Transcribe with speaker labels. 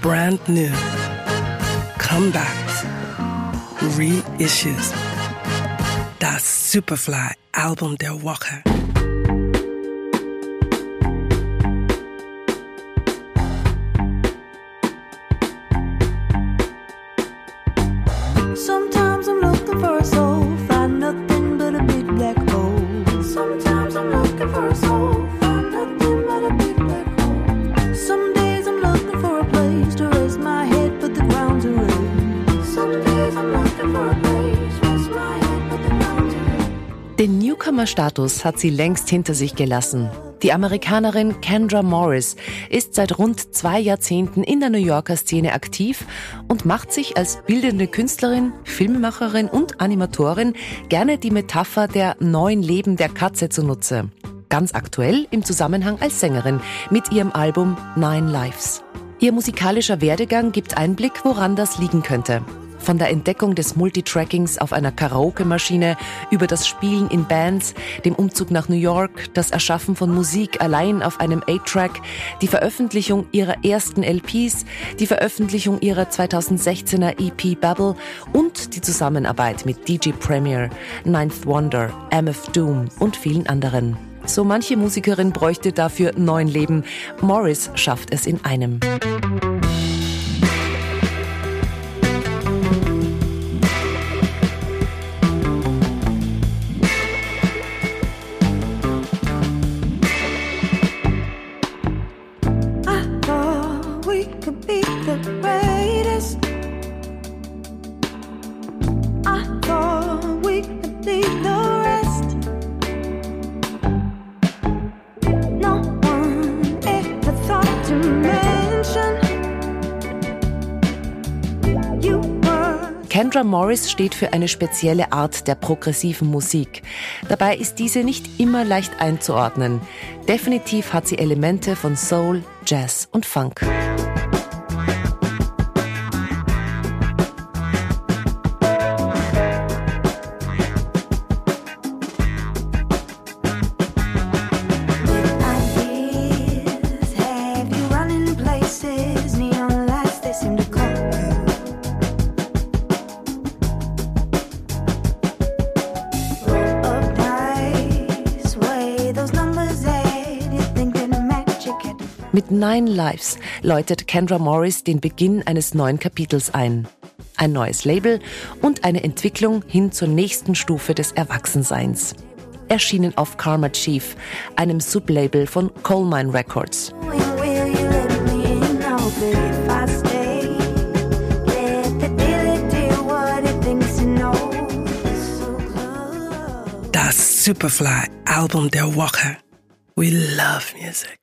Speaker 1: brand new, comebacks, reissues. That Superfly Album der Woche.
Speaker 2: Den Newcomer-Status hat sie längst hinter sich gelassen. Die Amerikanerin Kendra Morris ist seit rund zwei Jahrzehnten in der New Yorker Szene aktiv und macht sich als bildende Künstlerin, Filmemacherin und Animatorin gerne die Metapher der neuen Leben der Katze zunutze. Ganz aktuell im Zusammenhang als Sängerin mit ihrem Album Nine Lives. Ihr musikalischer Werdegang gibt Einblick, woran das liegen könnte. Von der Entdeckung des Multitrackings auf einer Karaoke-Maschine über das Spielen in Bands, dem Umzug nach New York, das Erschaffen von Musik allein auf einem 8-Track, die Veröffentlichung ihrer ersten LPs, die Veröffentlichung ihrer 2016er EP Bubble und die Zusammenarbeit mit DJ Premier, Ninth Wonder, MF Doom und vielen anderen. So manche Musikerin bräuchte dafür neun Leben. Morris schafft es in einem. Kendra Morris steht für eine spezielle Art der progressiven Musik. Dabei ist diese nicht immer leicht einzuordnen. Definitiv hat sie Elemente von Soul, Jazz und Funk. Mit Nine Lives läutet Kendra Morris den Beginn eines neuen Kapitels ein. Ein neues Label und eine Entwicklung hin zur nächsten Stufe des Erwachsenseins. Erschienen auf Karma Chief, einem Sublabel von Coal Mine Records.
Speaker 1: Das Superfly Album der Woche. We love music.